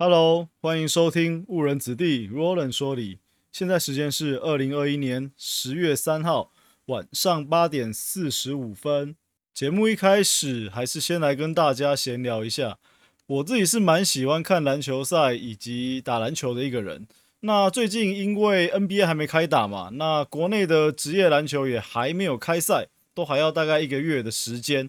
Hello，欢迎收听误人子弟 Roland 说理。现在时间是二零二一年十月三号晚上八点四十五分。节目一开始，还是先来跟大家闲聊一下。我自己是蛮喜欢看篮球赛以及打篮球的一个人。那最近因为 NBA 还没开打嘛，那国内的职业篮球也还没有开赛，都还要大概一个月的时间。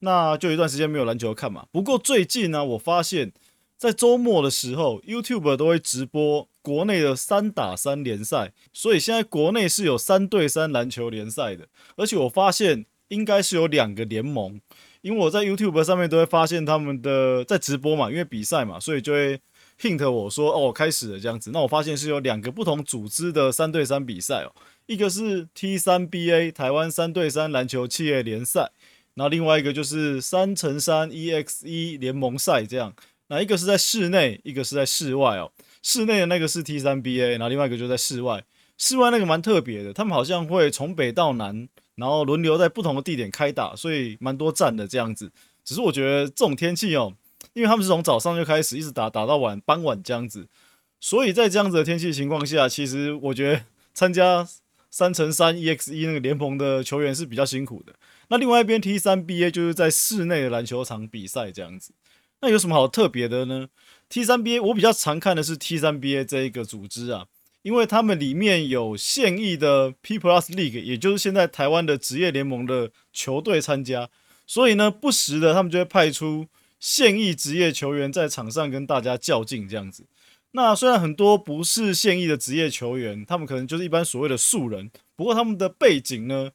那就一段时间没有篮球看嘛。不过最近呢，我发现。在周末的时候，YouTube 都会直播国内的三打三联赛，所以现在国内是有三对三篮球联赛的。而且我发现应该是有两个联盟，因为我在 YouTube 上面都会发现他们的在直播嘛，因为比赛嘛，所以就会 hint 我说哦开始了这样子。那我发现是有两个不同组织的三对三比赛哦，一个是 T3BA 台湾三对三篮球企业联赛，然后另外一个就是三乘三 EXE 联盟赛这样。那一个是在室内，一个是在室外哦。室内的那个是 T 三 BA，然后另外一个就在室外。室外那个蛮特别的，他们好像会从北到南，然后轮流在不同的地点开打，所以蛮多站的这样子。只是我觉得这种天气哦，因为他们是从早上就开始一直打打到晚傍晚这样子，所以在这样子的天气情况下，其实我觉得参加三乘三 EXE 那个联盟的球员是比较辛苦的。那另外一边 T 三 BA 就是在室内的篮球场比赛这样子。那有什么好特别的呢？T3BA 我比较常看的是 T3BA 这一个组织啊，因为他们里面有现役的 P Plus League，也就是现在台湾的职业联盟的球队参加，所以呢，不时的他们就会派出现役职业球员在场上跟大家较劲这样子。那虽然很多不是现役的职业球员，他们可能就是一般所谓的素人，不过他们的背景呢，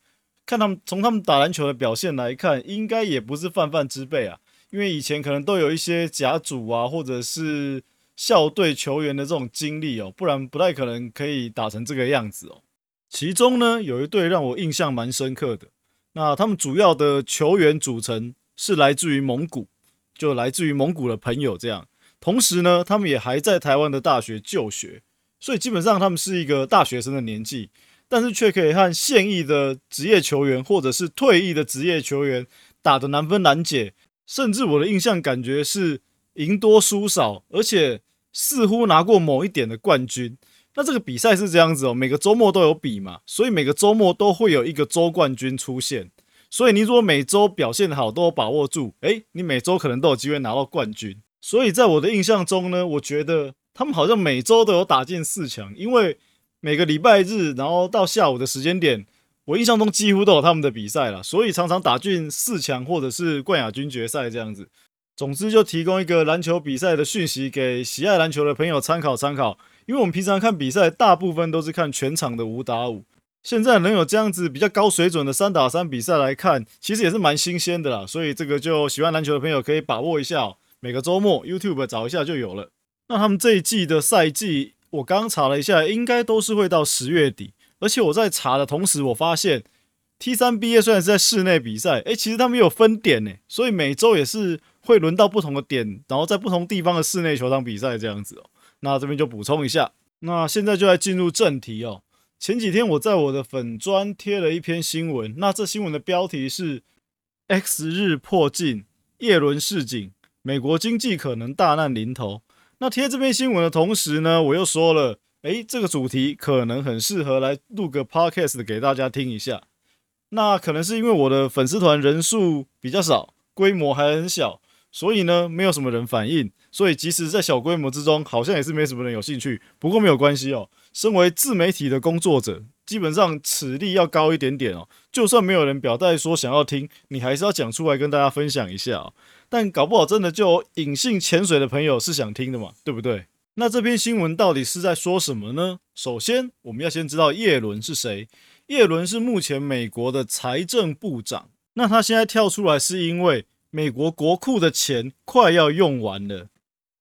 看他们从他们打篮球的表现来看，应该也不是泛泛之辈啊。因为以前可能都有一些甲组啊，或者是校队球员的这种经历哦，不然不太可能可以打成这个样子哦。其中呢，有一队让我印象蛮深刻的，那他们主要的球员组成是来自于蒙古，就来自于蒙古的朋友这样。同时呢，他们也还在台湾的大学就学，所以基本上他们是一个大学生的年纪，但是却可以和现役的职业球员或者是退役的职业球员打得难分难解。甚至我的印象感觉是赢多输少，而且似乎拿过某一点的冠军。那这个比赛是这样子哦，每个周末都有比嘛，所以每个周末都会有一个周冠军出现。所以你如果每周表现好，都有把握住，诶，你每周可能都有机会拿到冠军。所以在我的印象中呢，我觉得他们好像每周都有打进四强，因为每个礼拜日，然后到下午的时间点。我印象中几乎都有他们的比赛了，所以常常打进四强或者是冠亚军决赛这样子。总之，就提供一个篮球比赛的讯息给喜爱篮球的朋友参考参考。因为我们平常看比赛，大部分都是看全场的五打五，现在能有这样子比较高水准的三打三比赛来看，其实也是蛮新鲜的啦。所以这个就喜欢篮球的朋友可以把握一下，每个周末 YouTube 找一下就有了。那他们这一季的赛季，我刚查了一下，应该都是会到十月底。而且我在查的同时，我发现 T 三 B 业虽然是在室内比赛，诶，其实他们有分点呢，所以每周也是会轮到不同的点，然后在不同地方的室内球场比赛这样子哦。那这边就补充一下，那现在就来进入正题哦。前几天我在我的粉砖贴了一篇新闻，那这新闻的标题是 “X 日破镜，叶伦市井，美国经济可能大难临头”。那贴这篇新闻的同时呢，我又说了。诶，这个主题可能很适合来录个 podcast 给大家听一下。那可能是因为我的粉丝团人数比较少，规模还很小，所以呢，没有什么人反应。所以即使在小规模之中，好像也是没什么人有兴趣。不过没有关系哦，身为自媒体的工作者，基本上此力要高一点点哦。就算没有人表态说想要听，你还是要讲出来跟大家分享一下。但搞不好真的就隐性潜水的朋友是想听的嘛，对不对？那这篇新闻到底是在说什么呢？首先，我们要先知道叶伦是谁。叶伦是目前美国的财政部长。那他现在跳出来，是因为美国国库的钱快要用完了。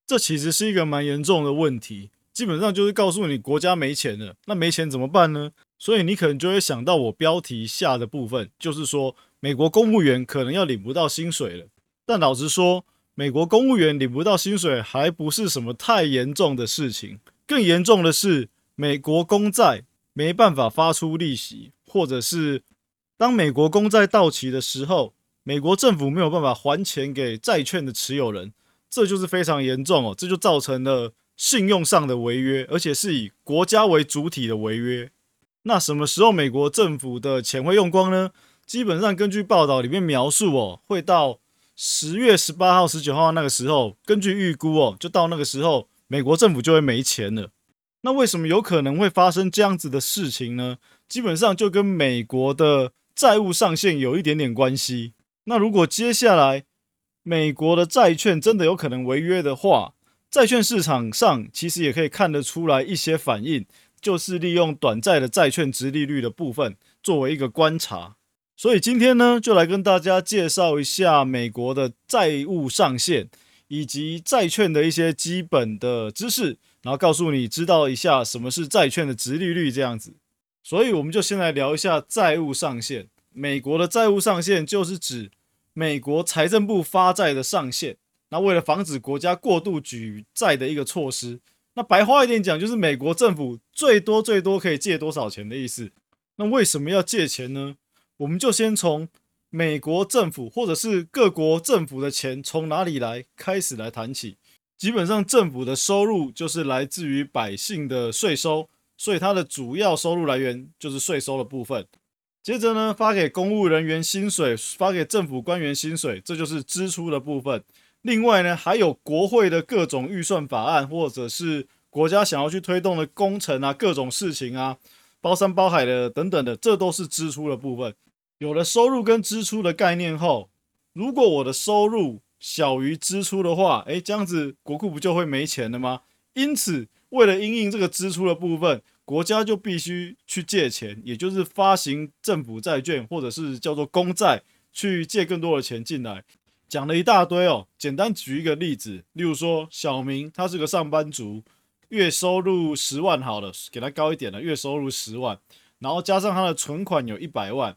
这其实是一个蛮严重的问题，基本上就是告诉你国家没钱了。那没钱怎么办呢？所以你可能就会想到我标题下的部分，就是说美国公务员可能要领不到薪水了。但老实说，美国公务员领不到薪水还不是什么太严重的事情，更严重的是美国公债没办法发出利息，或者是当美国公债到期的时候，美国政府没有办法还钱给债券的持有人，这就是非常严重哦，这就造成了信用上的违约，而且是以国家为主体的违约。那什么时候美国政府的钱会用光呢？基本上根据报道里面描述哦，会到十月十八号、十九号那个时候，根据预估哦，就到那个时候，美国政府就会没钱了。那为什么有可能会发生这样子的事情呢？基本上就跟美国的债务上限有一点点关系。那如果接下来美国的债券真的有可能违约的话，债券市场上其实也可以看得出来一些反应，就是利用短债的债券值利率的部分作为一个观察。所以今天呢，就来跟大家介绍一下美国的债务上限以及债券的一些基本的知识，然后告诉你知道一下什么是债券的值利率这样子。所以我们就先来聊一下债务上限。美国的债务上限就是指美国财政部发债的上限。那为了防止国家过度举债的一个措施，那白话一点讲，就是美国政府最多最多可以借多少钱的意思。那为什么要借钱呢？我们就先从美国政府或者是各国政府的钱从哪里来开始来谈起。基本上，政府的收入就是来自于百姓的税收，所以它的主要收入来源就是税收的部分。接着呢，发给公务人员薪水，发给政府官员薪水，这就是支出的部分。另外呢，还有国会的各种预算法案，或者是国家想要去推动的工程啊，各种事情啊。包山包海的等等的，这都是支出的部分。有了收入跟支出的概念后，如果我的收入小于支出的话，诶，这样子国库不就会没钱了吗？因此，为了应应这个支出的部分，国家就必须去借钱，也就是发行政府债券或者是叫做公债，去借更多的钱进来。讲了一大堆哦，简单举一个例子，例如说小明他是个上班族。月收入十万好了，给他高一点了。月收入十万，然后加上他的存款有一百万，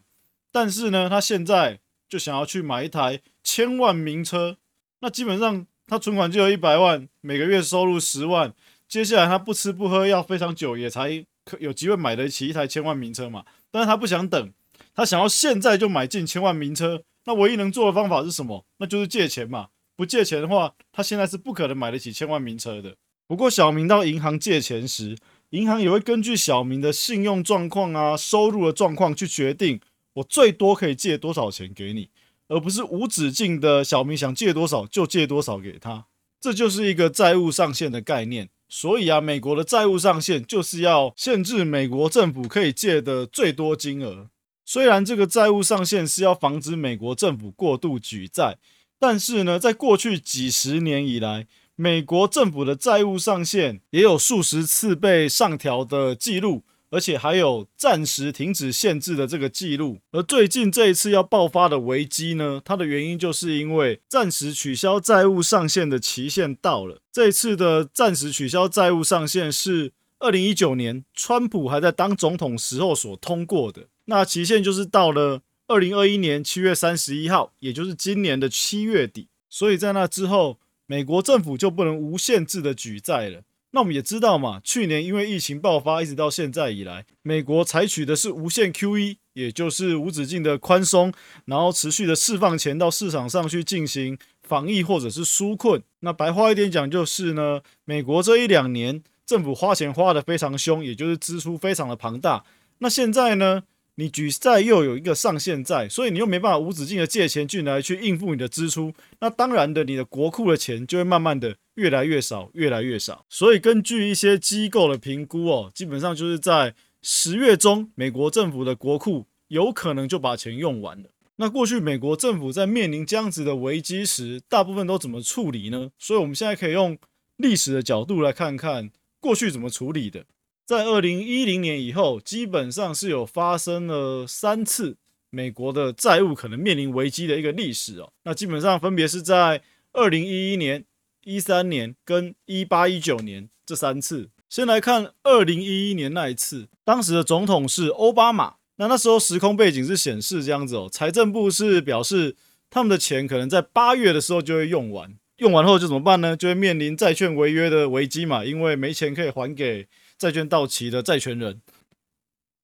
但是呢，他现在就想要去买一台千万名车。那基本上他存款就有一百万，每个月收入十万，接下来他不吃不喝要非常久，也才可有机会买得起一台千万名车嘛。但是他不想等，他想要现在就买进千万名车。那唯一能做的方法是什么？那就是借钱嘛。不借钱的话，他现在是不可能买得起千万名车的。不过，小明到银行借钱时，银行也会根据小明的信用状况啊、收入的状况去决定我最多可以借多少钱给你，而不是无止境的小明想借多少就借多少给他。这就是一个债务上限的概念。所以啊，美国的债务上限就是要限制美国政府可以借的最多金额。虽然这个债务上限是要防止美国政府过度举债，但是呢，在过去几十年以来，美国政府的债务上限也有数十次被上调的记录，而且还有暂时停止限制的这个记录。而最近这一次要爆发的危机呢，它的原因就是因为暂时取消债务上限的期限到了。这一次的暂时取消债务上限是二零一九年川普还在当总统时候所通过的，那期限就是到了二零二一年七月三十一号，也就是今年的七月底。所以在那之后。美国政府就不能无限制的举债了。那我们也知道嘛，去年因为疫情爆发，一直到现在以来，美国采取的是无限 QE，也就是无止境的宽松，然后持续的释放钱到市场上去进行防疫或者是纾困。那白话一点讲，就是呢，美国这一两年政府花钱花的非常凶，也就是支出非常的庞大。那现在呢？你举债又有一个上限在，所以你又没办法无止境的借钱进来去应付你的支出，那当然的，你的国库的钱就会慢慢的越来越少，越来越少。所以根据一些机构的评估哦，基本上就是在十月中，美国政府的国库有可能就把钱用完了。那过去美国政府在面临这样子的危机时，大部分都怎么处理呢？所以我们现在可以用历史的角度来看看过去怎么处理的。在二零一零年以后，基本上是有发生了三次美国的债务可能面临危机的一个历史哦。那基本上分别是在二零一一年、一三年跟一八一九年这三次。先来看二零一一年那一次，当时的总统是奥巴马。那那时候时空背景是显示这样子哦，财政部是表示他们的钱可能在八月的时候就会用完，用完后就怎么办呢？就会面临债券违约的危机嘛，因为没钱可以还给。债券到期的债权人，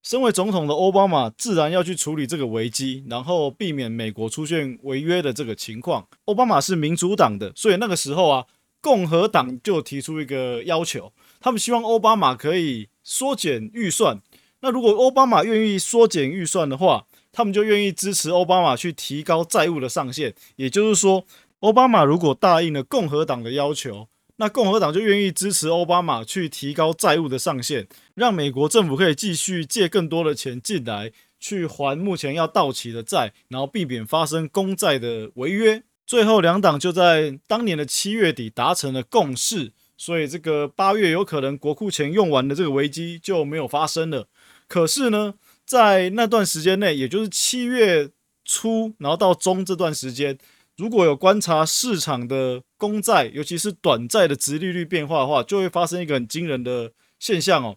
身为总统的奥巴马自然要去处理这个危机，然后避免美国出现违约的这个情况。奥巴马是民主党的，所以那个时候啊，共和党就提出一个要求，他们希望奥巴马可以缩减预算。那如果奥巴马愿意缩减预算的话，他们就愿意支持奥巴马去提高债务的上限。也就是说，奥巴马如果答应了共和党的要求，那共和党就愿意支持奥巴马去提高债务的上限，让美国政府可以继续借更多的钱进来。去还目前要到期的债，然后避免发生公债的违约。最后两党就在当年的七月底达成了共识，所以这个八月有可能国库钱用完的这个危机就没有发生了。可是呢，在那段时间内，也就是七月初，然后到中这段时间，如果有观察市场的公债，尤其是短债的值利率变化的话，就会发生一个很惊人的现象哦。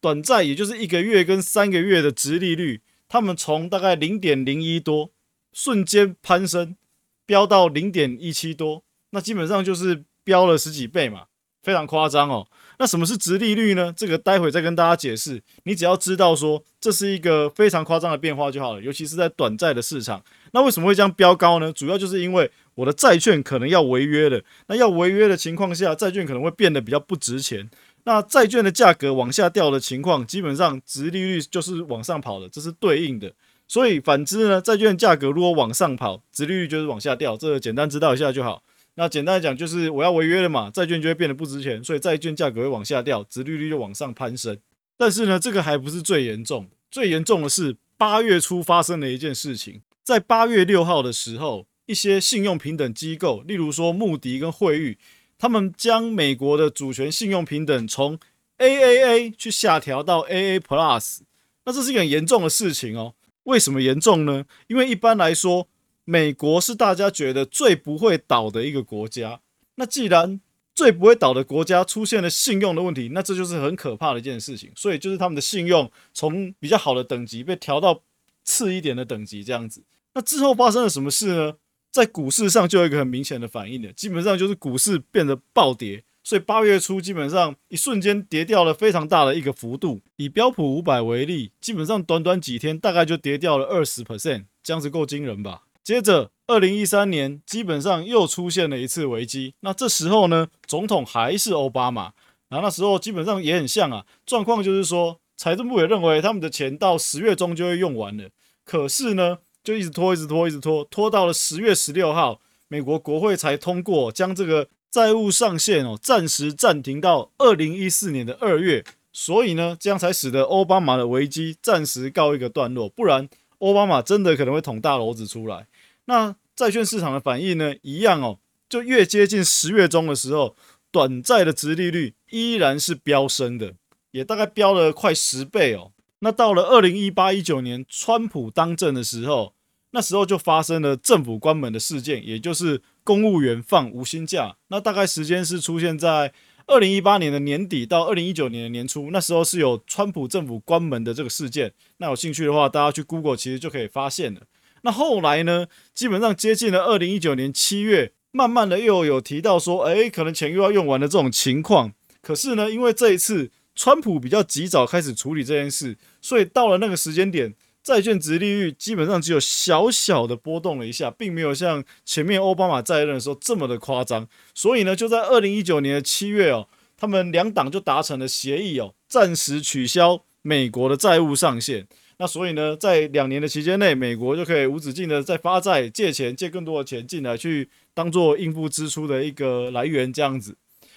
短债也就是一个月跟三个月的值利率。他们从大概零点零一多瞬间攀升，飙到零点一七多，那基本上就是飙了十几倍嘛，非常夸张哦。那什么是直利率呢？这个待会再跟大家解释。你只要知道说这是一个非常夸张的变化就好了，尤其是在短债的市场。那为什么会这样飙高呢？主要就是因为我的债券可能要违约了。那要违约的情况下，债券可能会变得比较不值钱。那债券的价格往下掉的情况，基本上值利率就是往上跑的，这是对应的。所以反之呢，债券价格如果往上跑，值利率就是往下掉。这个简单知道一下就好。那简单来讲，就是我要违约了嘛，债券就会变得不值钱，所以债券价格会往下掉，值利率就往上攀升。但是呢，这个还不是最严重，最严重的是八月初发生的一件事情，在八月六号的时候，一些信用平等机构，例如说穆迪跟惠誉。他们将美国的主权信用平等从 AAA 去下调到 AA Plus，那这是一个很严重的事情哦。为什么严重呢？因为一般来说，美国是大家觉得最不会倒的一个国家。那既然最不会倒的国家出现了信用的问题，那这就是很可怕的一件事情。所以就是他们的信用从比较好的等级被调到次一点的等级，这样子。那之后发生了什么事呢？在股市上就有一个很明显的反应的，基本上就是股市变得暴跌，所以八月初基本上一瞬间跌掉了非常大的一个幅度。以标普五百为例，基本上短短几天大概就跌掉了二十 percent，这样子够惊人吧？接着，二零一三年基本上又出现了一次危机，那这时候呢，总统还是奥巴马，然后那时候基本上也很像啊，状况就是说，财政部也认为他们的钱到十月中就会用完了，可是呢？就一直拖，一直拖，一直拖，拖到了十月十六号，美国国会才通过将这个债务上限哦暂时暂停到二零一四年的二月，所以呢，这样才使得奥巴马的危机暂时告一个段落，不然奥巴马真的可能会捅大篓子出来。那债券市场的反应呢，一样哦，就越接近十月中的时候，短债的值利率依然是飙升的，也大概飙了快十倍哦。那到了二零一八一九年，川普当政的时候。那时候就发生了政府关门的事件，也就是公务员放无薪假。那大概时间是出现在二零一八年的年底到二零一九年的年初。那时候是有川普政府关门的这个事件。那有兴趣的话，大家去 Google 其实就可以发现了。那后来呢，基本上接近了二零一九年七月，慢慢的又有提到说，哎，可能钱又要用完的这种情况。可是呢，因为这一次川普比较及早开始处理这件事，所以到了那个时间点。债券值利率基本上只有小小的波动了一下，并没有像前面奥巴马在任的时候这么的夸张。所以呢，就在二零一九年的七月哦，他们两党就达成了协议哦，暂时取消美国的债务上限。那所以呢，在两年的期间内，美国就可以无止境的在发债、借钱、借更多的钱进来，去当做应付支出的一个来源。这样子，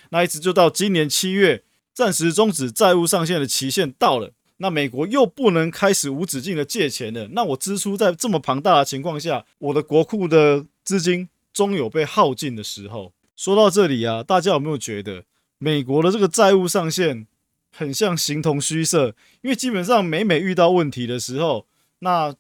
那一直就到今年七月，暂时终止债务上限的期限到了。那美国又不能开始无止境的借钱了，那我支出在这么庞大的情况下，我的国库的资金终有被耗尽的时候。说到这里啊，大家有没有觉得美国的这个债务上限很像形同虚设？因为基本上每每遇到问题的时候，那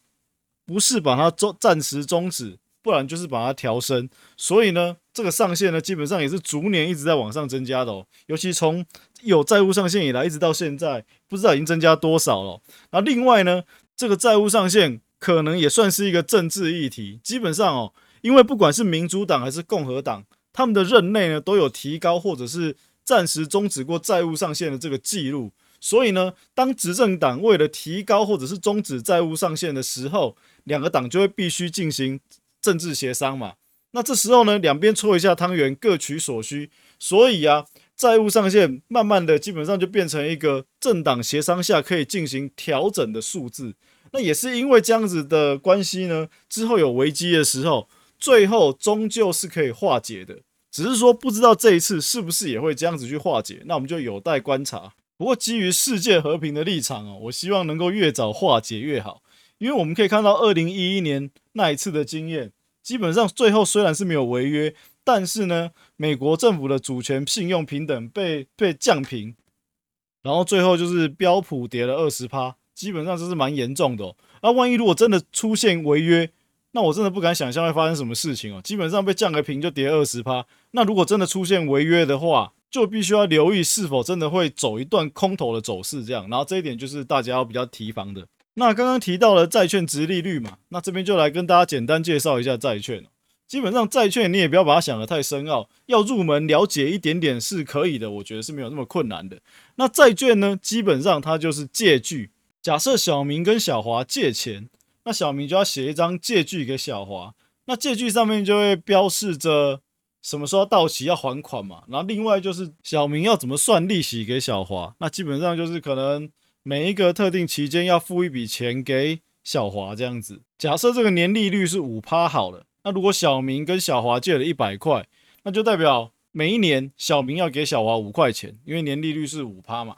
不是把它终暂时终止，不然就是把它调升。所以呢，这个上限呢，基本上也是逐年一直在往上增加的哦，尤其从有债务上限以来，一直到现在，不知道已经增加多少了。那另外呢，这个债务上限可能也算是一个政治议题。基本上哦，因为不管是民主党还是共和党，他们的任内呢都有提高或者是暂时终止过债务上限的这个记录。所以呢，当执政党为了提高或者是终止债务上限的时候，两个党就会必须进行政治协商嘛。那这时候呢，两边搓一下汤圆，各取所需。所以啊，债务上限慢慢的基本上就变成一个政党协商下可以进行调整的数字。那也是因为这样子的关系呢，之后有危机的时候，最后终究是可以化解的。只是说不知道这一次是不是也会这样子去化解，那我们就有待观察。不过基于世界和平的立场哦，我希望能够越早化解越好，因为我们可以看到二零一一年那一次的经验，基本上最后虽然是没有违约，但是呢，美国政府的主权、信用平等被被降平，然后最后就是标普跌了二十趴，基本上这是蛮严重的。那万一如果真的出现违约，那我真的不敢想象会发生什么事情哦。基本上被降个平就跌二十趴，那如果真的出现违约的话，就必须要留意是否真的会走一段空头的走势，这样。然后这一点就是大家要比较提防的。那刚刚提到了债券值利率嘛，那这边就来跟大家简单介绍一下债券。基本上债券你也不要把它想得太深奥，要入门了解一点点是可以的，我觉得是没有那么困难的。那债券呢，基本上它就是借据。假设小明跟小华借钱，那小明就要写一张借据给小华，那借据上面就会标示着。什么时候到期要还款嘛？然后另外就是小明要怎么算利息给小华？那基本上就是可能每一个特定期间要付一笔钱给小华这样子。假设这个年利率是五趴好了，那如果小明跟小华借了一百块，那就代表每一年小明要给小华五块钱，因为年利率是五趴嘛。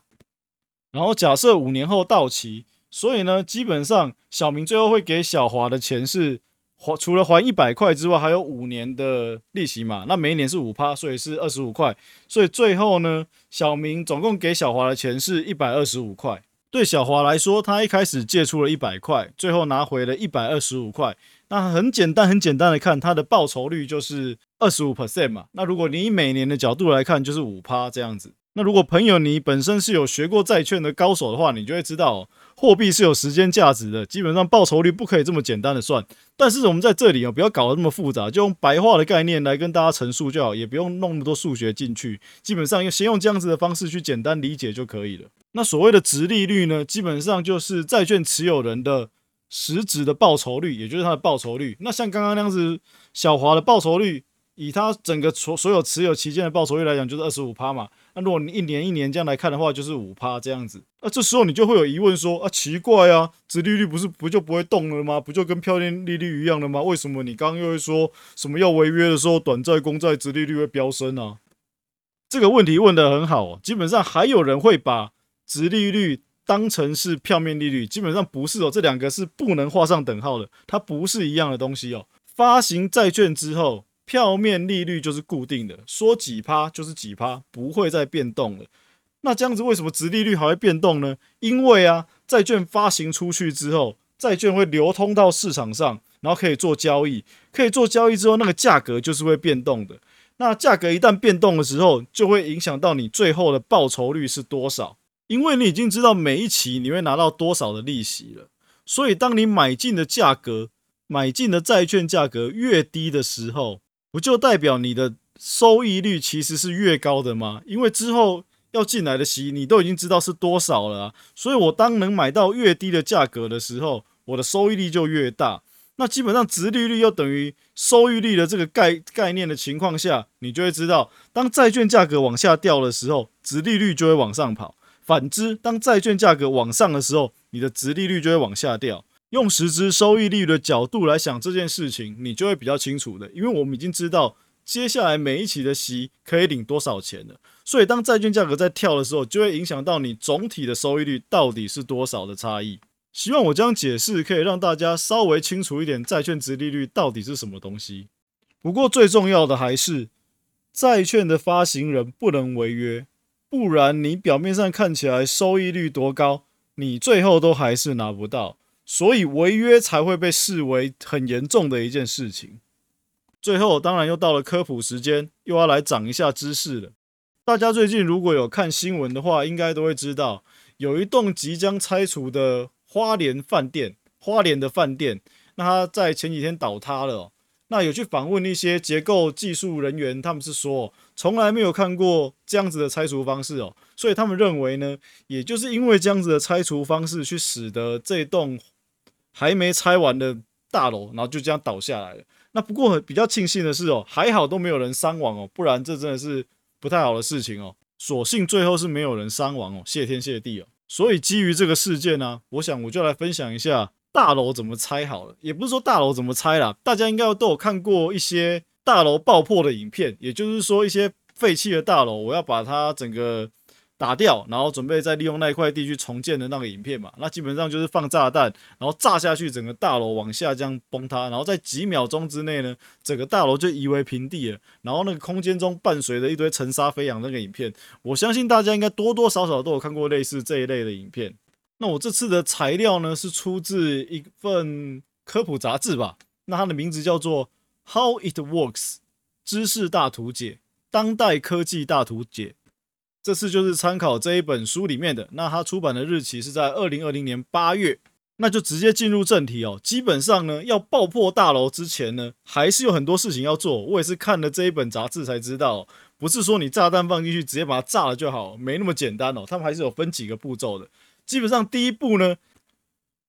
然后假设五年后到期，所以呢，基本上小明最后会给小华的钱是。还除了还一百块之外，还有五年的利息嘛？那每一年是五趴，所以是二十五块。所以最后呢，小明总共给小华的钱是一百二十五块。对小华来说，他一开始借出了一百块，最后拿回了一百二十五块。那很简单，很简单的看，它的报酬率就是二十五 percent 嘛。那如果你以每年的角度来看，就是五趴这样子。那如果朋友你本身是有学过债券的高手的话，你就会知道。货币是有时间价值的，基本上报酬率不可以这么简单的算。但是我们在这里啊，不要搞得那么复杂，就用白话的概念来跟大家陈述就好，也不用弄那么多数学进去。基本上用先用这样子的方式去简单理解就可以了。那所谓的值利率呢，基本上就是债券持有人的实质的报酬率，也就是它的报酬率。那像刚刚那样子，小华的报酬率，以他整个所所有持有期间的报酬率来讲，就是二十五趴嘛。那如果你一年一年这样来看的话，就是五趴这样子。那这时候你就会有疑问说啊，奇怪啊，殖利率不是不就不会动了吗？不就跟票面利率一样的吗？为什么你刚刚又会说什么要违约的时候，短债、公债殖利率会飙升啊？这个问题问得很好。基本上还有人会把殖利率当成是票面利率，基本上不是哦，这两个是不能画上等号的，它不是一样的东西哦。发行债券之后。票面利率就是固定的，说几趴就是几趴，不会再变动了。那这样子为什么值利率还会变动呢？因为啊，债券发行出去之后，债券会流通到市场上，然后可以做交易，可以做交易之后，那个价格就是会变动的。那价格一旦变动的时候，就会影响到你最后的报酬率是多少，因为你已经知道每一期你会拿到多少的利息了。所以当你买进的价格，买进的债券价格越低的时候，不就代表你的收益率其实是越高的吗？因为之后要进来的息你都已经知道是多少了，所以我当能买到越低的价格的时候，我的收益率就越大。那基本上值利率又等于收益率的这个概概念的情况下，你就会知道，当债券价格往下掉的时候，值利率就会往上跑；反之，当债券价格往上的时候，你的值利率就会往下掉。用实质收益率的角度来想这件事情，你就会比较清楚的，因为我们已经知道接下来每一期的息可以领多少钱了，所以当债券价格在跳的时候，就会影响到你总体的收益率到底是多少的差异。希望我这样解释可以让大家稍微清楚一点，债券值利率到底是什么东西。不过最重要的还是债券的发行人不能违约，不然你表面上看起来收益率多高，你最后都还是拿不到。所以违约才会被视为很严重的一件事情。最后，当然又到了科普时间，又要来涨一下知识了。大家最近如果有看新闻的话，应该都会知道，有一栋即将拆除的花莲饭店，花莲的饭店，那它在前几天倒塌了。那有去访问一些结构技术人员，他们是说从来没有看过这样子的拆除方式哦，所以他们认为呢，也就是因为这样子的拆除方式，去使得这栋。还没拆完的大楼，然后就这样倒下来了。那不过比较庆幸的是哦，还好都没有人伤亡哦，不然这真的是不太好的事情哦。所幸最后是没有人伤亡哦，谢天谢地哦。所以基于这个事件呢，我想我就来分享一下大楼怎么拆好了。也不是说大楼怎么拆啦，大家应该都有看过一些大楼爆破的影片，也就是说一些废弃的大楼，我要把它整个。打掉，然后准备再利用那块地去重建的那个影片嘛，那基本上就是放炸弹，然后炸下去，整个大楼往下这样崩塌，然后在几秒钟之内呢，整个大楼就夷为平地了。然后那个空间中伴随着一堆尘沙飞扬那个影片，我相信大家应该多多少少都有看过类似这一类的影片。那我这次的材料呢，是出自一份科普杂志吧，那它的名字叫做《How It Works：知识大图解》，当代科技大图解。这次就是参考这一本书里面的，那它出版的日期是在二零二零年八月，那就直接进入正题哦。基本上呢，要爆破大楼之前呢，还是有很多事情要做。我也是看了这一本杂志才知道，不是说你炸弹放进去直接把它炸了就好，没那么简单哦。他们还是有分几个步骤的。基本上第一步呢，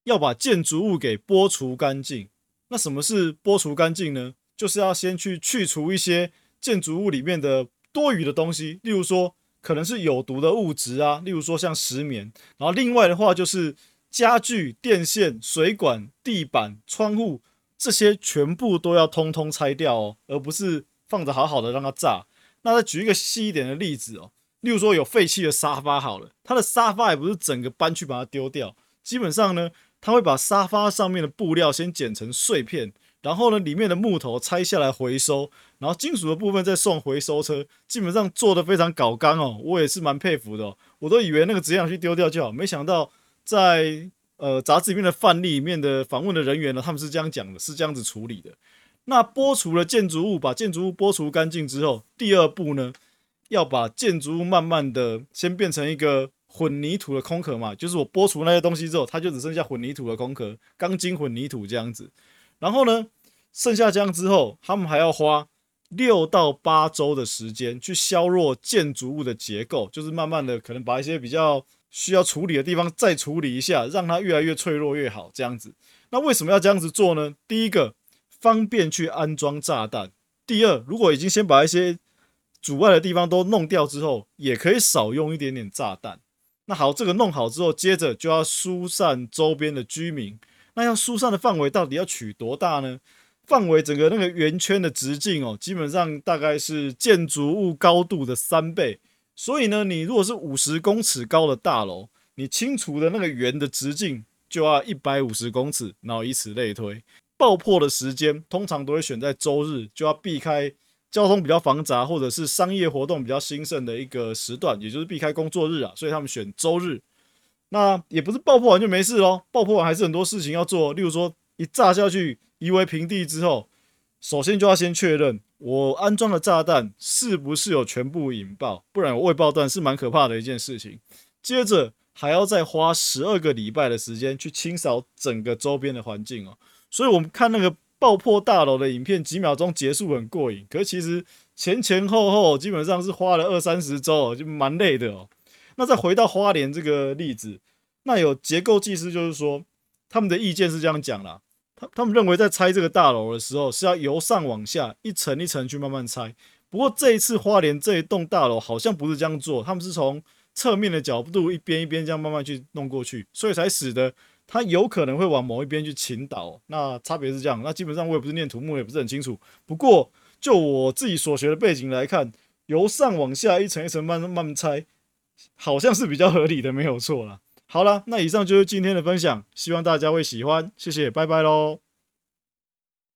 要把建筑物给剥除干净。那什么是剥除干净呢？就是要先去去除一些建筑物里面的多余的东西，例如说。可能是有毒的物质啊，例如说像石棉，然后另外的话就是家具、电线、水管、地板、窗户这些全部都要通通拆掉哦，而不是放着好好的让它炸。那再举一个细一点的例子哦，例如说有废弃的沙发好了，它的沙发也不是整个搬去把它丢掉，基本上呢，他会把沙发上面的布料先剪成碎片。然后呢，里面的木头拆下来回收，然后金属的部分再送回收车，基本上做的非常搞刚哦，我也是蛮佩服的。我都以为那个直接去丢掉就好，没想到在呃杂志里面的范例里面的访问的人员呢，他们是这样讲的，是这样子处理的。那剥除了建筑物，把建筑物剥除干净之后，第二步呢，要把建筑物慢慢的先变成一个混凝土的空壳嘛，就是我剥除那些东西之后，它就只剩下混凝土的空壳，钢筋混凝土这样子。然后呢，剩下这样之后，他们还要花六到八周的时间去削弱建筑物的结构，就是慢慢的可能把一些比较需要处理的地方再处理一下，让它越来越脆弱越好。这样子，那为什么要这样子做呢？第一个，方便去安装炸弹；第二，如果已经先把一些阻碍的地方都弄掉之后，也可以少用一点点炸弹。那好，这个弄好之后，接着就要疏散周边的居民。那要疏散的范围到底要取多大呢？范围整个那个圆圈的直径哦，基本上大概是建筑物高度的三倍。所以呢，你如果是五十公尺高的大楼，你清除的那个圆的直径就要一百五十公尺，然后以此类推。爆破的时间通常都会选在周日，就要避开交通比较繁杂或者是商业活动比较兴盛的一个时段，也就是避开工作日啊，所以他们选周日。那也不是爆破完就没事喽，爆破完还是很多事情要做。例如说，一炸下去夷为平地之后，首先就要先确认我安装的炸弹是不是有全部引爆，不然未爆弹是蛮可怕的一件事情。接着还要再花十二个礼拜的时间去清扫整个周边的环境哦。所以我们看那个爆破大楼的影片，几秒钟结束很过瘾，可是其实前前后后基本上是花了二三十周，就蛮累的哦。那再回到花莲这个例子，那有结构技师就是说，他们的意见是这样讲啦，他他们认为在拆这个大楼的时候是要由上往下一层一层去慢慢拆。不过这一次花莲这一栋大楼好像不是这样做，他们是从侧面的角度一边一边这样慢慢去弄过去，所以才使得它有可能会往某一边去倾倒。那差别是这样，那基本上我也不是念土木，也不是很清楚。不过就我自己所学的背景来看，由上往下一层一层慢慢慢拆。好像是比较合理的，没有错了。好了，那以上就是今天的分享，希望大家会喜欢，谢谢，拜拜喽。